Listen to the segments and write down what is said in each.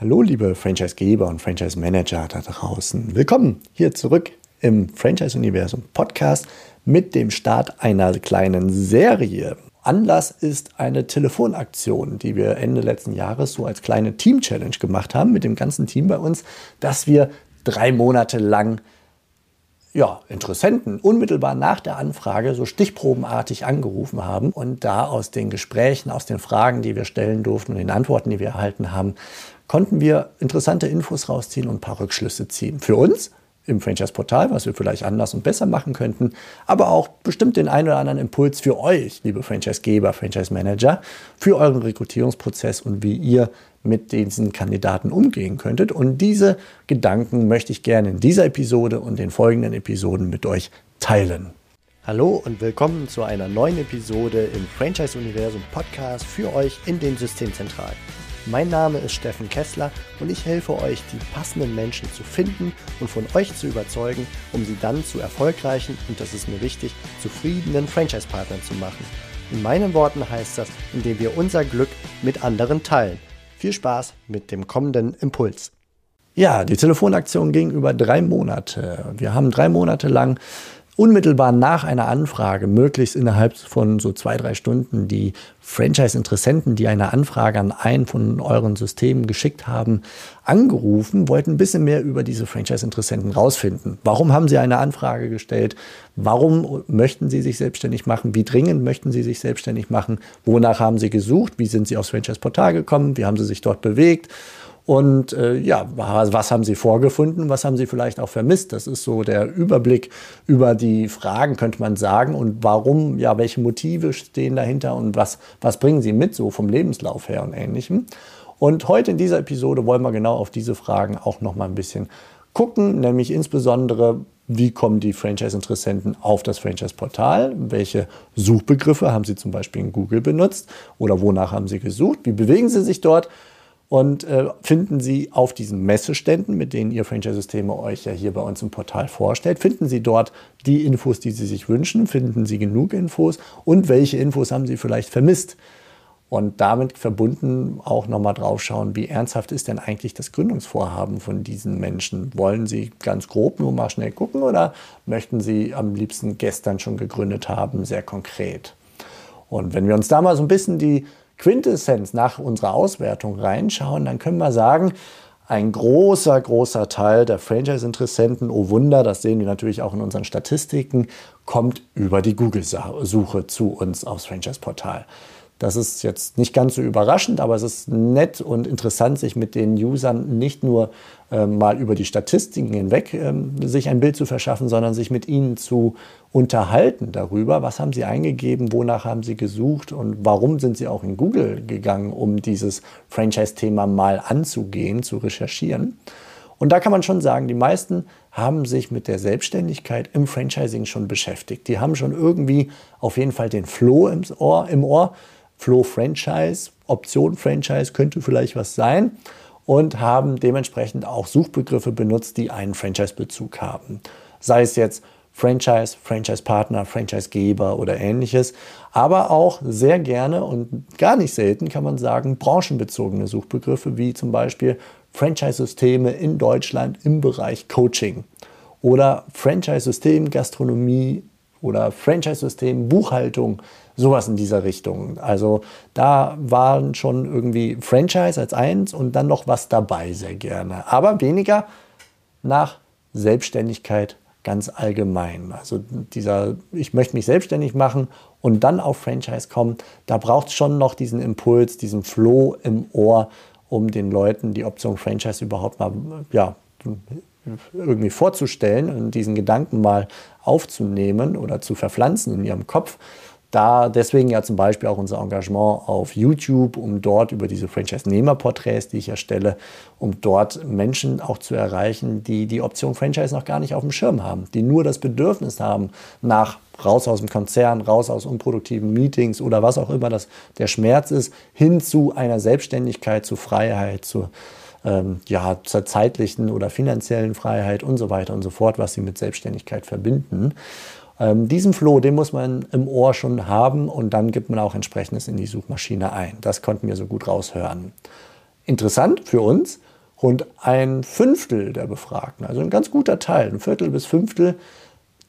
Hallo, liebe Franchise-Geber und Franchise-Manager da draußen. Willkommen hier zurück im Franchise-Universum Podcast mit dem Start einer kleinen Serie. Anlass ist eine Telefonaktion, die wir Ende letzten Jahres so als kleine Team-Challenge gemacht haben mit dem ganzen Team bei uns, dass wir drei Monate lang ja, Interessenten unmittelbar nach der Anfrage so stichprobenartig angerufen haben und da aus den Gesprächen, aus den Fragen, die wir stellen durften und den Antworten, die wir erhalten haben, konnten wir interessante Infos rausziehen und ein paar Rückschlüsse ziehen. Für uns im Franchise-Portal, was wir vielleicht anders und besser machen könnten, aber auch bestimmt den einen oder anderen Impuls für euch, liebe Franchise-Geber, Franchise-Manager, für euren Rekrutierungsprozess und wie ihr mit diesen Kandidaten umgehen könntet. Und diese Gedanken möchte ich gerne in dieser Episode und den folgenden Episoden mit euch teilen. Hallo und willkommen zu einer neuen Episode im Franchise-Universum Podcast für euch in den Systemzentralen. Mein Name ist Steffen Kessler und ich helfe euch, die passenden Menschen zu finden und von euch zu überzeugen, um sie dann zu erfolgreichen und das ist mir wichtig, zufriedenen Franchise-Partnern zu machen. In meinen Worten heißt das, indem wir unser Glück mit anderen teilen. Viel Spaß mit dem kommenden Impuls. Ja, die Telefonaktion ging über drei Monate. Wir haben drei Monate lang unmittelbar nach einer Anfrage, möglichst innerhalb von so zwei, drei Stunden, die Franchise-Interessenten, die eine Anfrage an einen von euren Systemen geschickt haben, angerufen, wollten ein bisschen mehr über diese Franchise-Interessenten rausfinden. Warum haben sie eine Anfrage gestellt? Warum möchten sie sich selbstständig machen? Wie dringend möchten sie sich selbstständig machen? Wonach haben sie gesucht? Wie sind sie aufs Franchise-Portal gekommen? Wie haben sie sich dort bewegt? Und äh, ja, was haben Sie vorgefunden, was haben Sie vielleicht auch vermisst? Das ist so der Überblick über die Fragen, könnte man sagen. Und warum, ja, welche Motive stehen dahinter und was, was bringen Sie mit, so vom Lebenslauf her und ähnlichem. Und heute in dieser Episode wollen wir genau auf diese Fragen auch noch mal ein bisschen gucken, nämlich insbesondere, wie kommen die Franchise-Interessenten auf das Franchise-Portal? Welche Suchbegriffe haben sie zum Beispiel in Google benutzt? Oder wonach haben sie gesucht? Wie bewegen sie sich dort? Und äh, finden Sie auf diesen Messeständen, mit denen Ihr Franchise-Systeme euch ja hier bei uns im Portal vorstellt, finden Sie dort die Infos, die Sie sich wünschen, finden Sie genug Infos und welche Infos haben Sie vielleicht vermisst. Und damit verbunden auch nochmal drauf schauen, wie ernsthaft ist denn eigentlich das Gründungsvorhaben von diesen Menschen? Wollen Sie ganz grob nur mal schnell gucken oder möchten Sie am liebsten gestern schon gegründet haben, sehr konkret? Und wenn wir uns da mal so ein bisschen die Quintessenz nach unserer Auswertung reinschauen, dann können wir sagen, ein großer, großer Teil der Franchise-Interessenten, oh Wunder, das sehen wir natürlich auch in unseren Statistiken, kommt über die Google-Suche zu uns aufs Franchise-Portal. Das ist jetzt nicht ganz so überraschend, aber es ist nett und interessant, sich mit den Usern nicht nur äh, mal über die Statistiken hinweg äh, sich ein Bild zu verschaffen, sondern sich mit ihnen zu unterhalten darüber, was haben sie eingegeben, wonach haben sie gesucht und warum sind sie auch in Google gegangen, um dieses Franchise-Thema mal anzugehen, zu recherchieren. Und da kann man schon sagen, die meisten haben sich mit der Selbstständigkeit im Franchising schon beschäftigt. Die haben schon irgendwie auf jeden Fall den Flow im Ohr, im Ohr Flow Franchise, Option Franchise könnte vielleicht was sein und haben dementsprechend auch Suchbegriffe benutzt, die einen Franchise-Bezug haben. Sei es jetzt Franchise, Franchise-Partner, Franchise-Geber oder ähnliches, aber auch sehr gerne und gar nicht selten kann man sagen, branchenbezogene Suchbegriffe wie zum Beispiel Franchise-Systeme in Deutschland im Bereich Coaching oder Franchise-System Gastronomie oder Franchise-System Buchhaltung Sowas in dieser Richtung. Also da waren schon irgendwie Franchise als eins und dann noch was dabei sehr gerne. Aber weniger nach Selbstständigkeit ganz allgemein. Also dieser, ich möchte mich selbstständig machen und dann auf Franchise kommen, da braucht es schon noch diesen Impuls, diesen Flow im Ohr, um den Leuten die Option Franchise überhaupt mal ja, irgendwie vorzustellen und diesen Gedanken mal aufzunehmen oder zu verpflanzen in ihrem Kopf. Da deswegen ja zum Beispiel auch unser Engagement auf YouTube, um dort über diese Franchise-Nehmer-Porträts, die ich erstelle, um dort Menschen auch zu erreichen, die die Option Franchise noch gar nicht auf dem Schirm haben, die nur das Bedürfnis haben nach raus aus dem Konzern, raus aus unproduktiven Meetings oder was auch immer das der Schmerz ist, hin zu einer Selbstständigkeit, zu Freiheit, zu ähm, ja, zur zeitlichen oder finanziellen Freiheit und so weiter und so fort, was sie mit Selbstständigkeit verbinden. Ähm, diesen Flow, den muss man im Ohr schon haben und dann gibt man auch entsprechendes in die Suchmaschine ein. Das konnten wir so gut raushören. Interessant für uns, rund ein Fünftel der Befragten, also ein ganz guter Teil, ein Viertel bis Fünftel,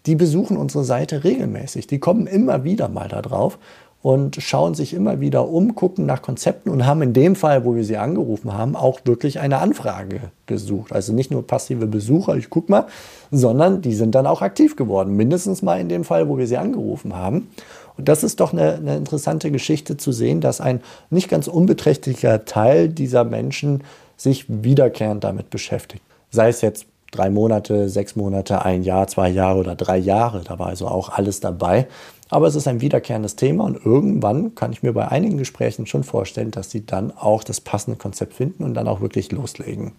die besuchen unsere Seite regelmäßig. Die kommen immer wieder mal da drauf und schauen sich immer wieder um, gucken nach Konzepten und haben in dem Fall, wo wir sie angerufen haben, auch wirklich eine Anfrage gesucht. Also nicht nur passive Besucher, ich guck mal, sondern die sind dann auch aktiv geworden. Mindestens mal in dem Fall, wo wir sie angerufen haben. Und das ist doch eine, eine interessante Geschichte zu sehen, dass ein nicht ganz unbeträchtlicher Teil dieser Menschen sich wiederkehrend damit beschäftigt. Sei es jetzt drei Monate, sechs Monate, ein Jahr, zwei Jahre oder drei Jahre. Da war also auch alles dabei. Aber es ist ein wiederkehrendes Thema und irgendwann kann ich mir bei einigen Gesprächen schon vorstellen, dass sie dann auch das passende Konzept finden und dann auch wirklich loslegen.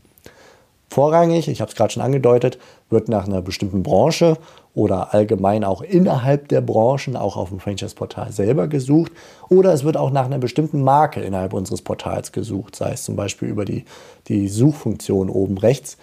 Vorrangig, ich habe es gerade schon angedeutet, wird nach einer bestimmten Branche oder allgemein auch innerhalb der Branchen, auch auf dem Franchise-Portal selber gesucht. Oder es wird auch nach einer bestimmten Marke innerhalb unseres Portals gesucht, sei es zum Beispiel über die, die Suchfunktion oben rechts.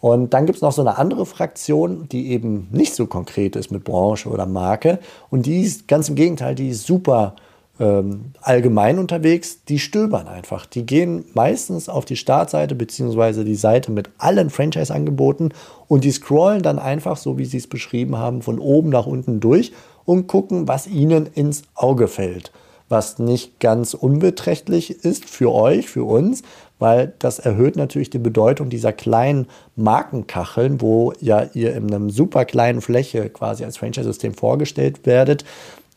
Und dann gibt es noch so eine andere Fraktion, die eben nicht so konkret ist mit Branche oder Marke. Und die ist ganz im Gegenteil, die ist super ähm, allgemein unterwegs. Die stöbern einfach. Die gehen meistens auf die Startseite bzw. die Seite mit allen Franchise-Angeboten und die scrollen dann einfach, so wie sie es beschrieben haben, von oben nach unten durch und gucken, was ihnen ins Auge fällt was nicht ganz unbeträchtlich ist für euch, für uns, weil das erhöht natürlich die Bedeutung dieser kleinen Markenkacheln, wo ja ihr in einem super kleinen Fläche quasi als Franchise-System vorgestellt werdet,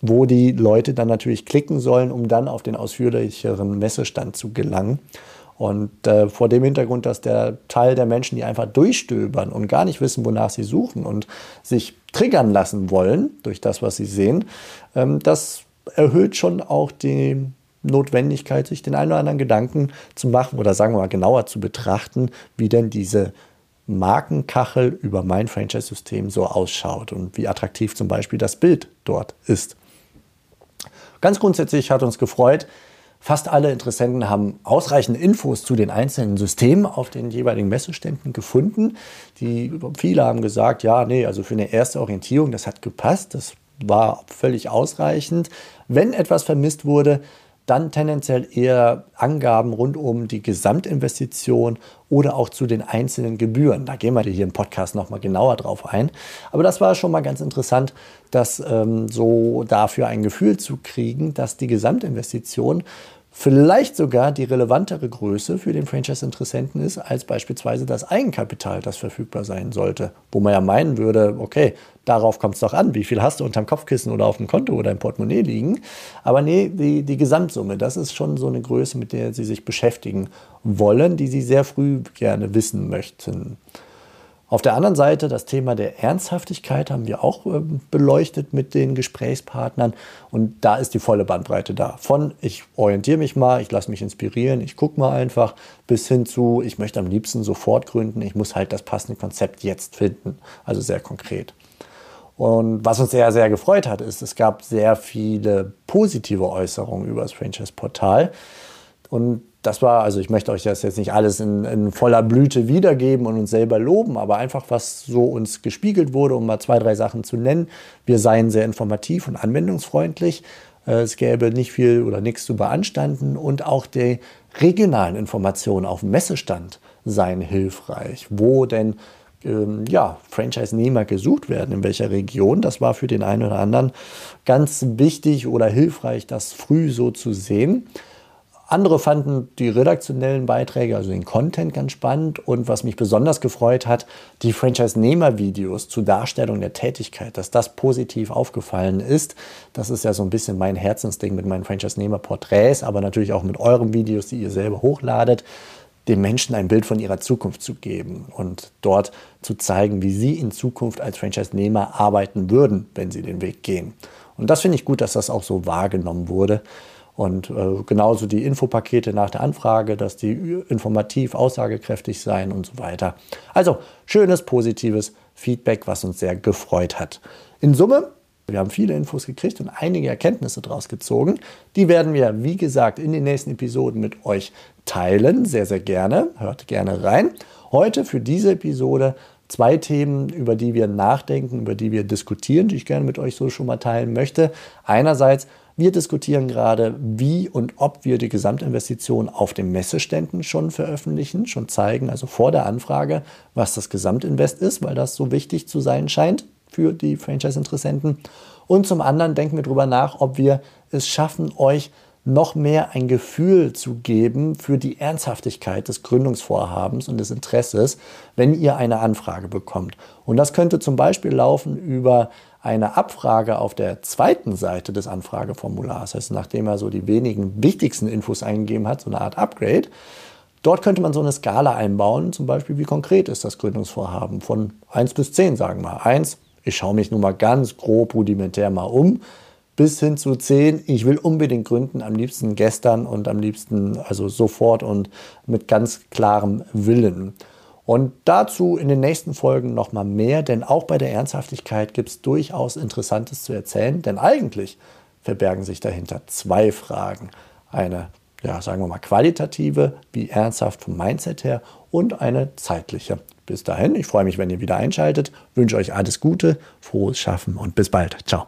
wo die Leute dann natürlich klicken sollen, um dann auf den ausführlicheren Messestand zu gelangen. Und äh, vor dem Hintergrund, dass der Teil der Menschen, die einfach durchstöbern und gar nicht wissen, wonach sie suchen und sich triggern lassen wollen durch das, was sie sehen, ähm, das erhöht schon auch die Notwendigkeit, sich den einen oder anderen Gedanken zu machen oder sagen wir mal genauer zu betrachten, wie denn diese Markenkachel über mein Franchise-System so ausschaut und wie attraktiv zum Beispiel das Bild dort ist. Ganz grundsätzlich hat uns gefreut, fast alle Interessenten haben ausreichend Infos zu den einzelnen Systemen auf den jeweiligen Messeständen gefunden. Die, viele haben gesagt, ja, nee, also für eine erste Orientierung, das hat gepasst, das war völlig ausreichend. Wenn etwas vermisst wurde, dann tendenziell eher Angaben rund um die Gesamtinvestition oder auch zu den einzelnen Gebühren. Da gehen wir hier im Podcast nochmal genauer drauf ein. Aber das war schon mal ganz interessant, das ähm, so dafür ein Gefühl zu kriegen, dass die Gesamtinvestition vielleicht sogar die relevantere Größe für den Franchise-Interessenten ist, als beispielsweise das Eigenkapital, das verfügbar sein sollte. Wo man ja meinen würde, okay, darauf kommt es doch an, wie viel hast du unterm Kopfkissen oder auf dem Konto oder im Portemonnaie liegen. Aber nee, die, die Gesamtsumme, das ist schon so eine Größe, mit der sie sich beschäftigen wollen, die sie sehr früh gerne wissen möchten. Auf der anderen Seite das Thema der Ernsthaftigkeit haben wir auch äh, beleuchtet mit den Gesprächspartnern und da ist die volle Bandbreite da. Von ich orientiere mich mal, ich lasse mich inspirieren, ich gucke mal einfach, bis hin zu ich möchte am liebsten sofort gründen, ich muss halt das passende Konzept jetzt finden. Also sehr konkret. Und was uns sehr, sehr gefreut hat, ist, es gab sehr viele positive Äußerungen über das Franchise-Portal. Und das war, also ich möchte euch das jetzt nicht alles in, in, voller Blüte wiedergeben und uns selber loben, aber einfach, was so uns gespiegelt wurde, um mal zwei, drei Sachen zu nennen. Wir seien sehr informativ und anwendungsfreundlich. Äh, es gäbe nicht viel oder nichts zu beanstanden und auch die regionalen Informationen auf dem Messestand seien hilfreich. Wo denn ähm, ja, Franchise-Nehmer gesucht werden, in welcher Region. Das war für den einen oder anderen ganz wichtig oder hilfreich, das früh so zu sehen. Andere fanden die redaktionellen Beiträge, also den Content, ganz spannend. Und was mich besonders gefreut hat, die Franchise-Nehmer-Videos zur Darstellung der Tätigkeit, dass das positiv aufgefallen ist. Das ist ja so ein bisschen mein Herzensding mit meinen Franchise-Nehmer-Porträts, aber natürlich auch mit euren Videos, die ihr selber hochladet, den Menschen ein Bild von ihrer Zukunft zu geben und dort zu zeigen, wie sie in Zukunft als Franchise-Nehmer arbeiten würden, wenn sie den Weg gehen. Und das finde ich gut, dass das auch so wahrgenommen wurde. Und äh, genauso die Infopakete nach der Anfrage, dass die informativ, aussagekräftig seien und so weiter. Also schönes, positives Feedback, was uns sehr gefreut hat. In Summe, wir haben viele Infos gekriegt und einige Erkenntnisse daraus gezogen. Die werden wir, wie gesagt, in den nächsten Episoden mit euch teilen. Sehr, sehr gerne. Hört gerne rein. Heute für diese Episode zwei Themen, über die wir nachdenken, über die wir diskutieren, die ich gerne mit euch so schon mal teilen möchte. Einerseits, Wir diskutieren gerade, wie und ob wir die Gesamtinvestition auf den Messeständen schon veröffentlichen, schon zeigen, also vor der Anfrage, was das Gesamtinvest ist, weil das so wichtig zu sein scheint für die Franchise-Interessenten. Und zum anderen denken wir darüber nach, ob wir es schaffen, euch noch mehr ein Gefühl zu geben für die Ernsthaftigkeit des Gründungsvorhabens und des Interesses, wenn ihr eine Anfrage bekommt. Und das könnte zum Beispiel laufen über eine Abfrage auf der zweiten Seite des Anfrageformulars, das nachdem er so die wenigen wichtigsten Infos eingegeben hat, so eine Art Upgrade. Dort könnte man so eine Skala einbauen, zum Beispiel, wie konkret ist das Gründungsvorhaben von 1 bis 10, sagen wir. 1, ich schaue mich nun mal ganz grob rudimentär mal um, bis hin zu 10, ich will unbedingt gründen, am liebsten gestern und am liebsten also sofort und mit ganz klarem Willen. Und dazu in den nächsten Folgen nochmal mehr, denn auch bei der Ernsthaftigkeit gibt es durchaus Interessantes zu erzählen, denn eigentlich verbergen sich dahinter zwei Fragen. Eine, ja, sagen wir mal, qualitative, wie ernsthaft vom Mindset her, und eine zeitliche. Bis dahin, ich freue mich, wenn ihr wieder einschaltet, wünsche euch alles Gute, frohes Schaffen und bis bald. Ciao.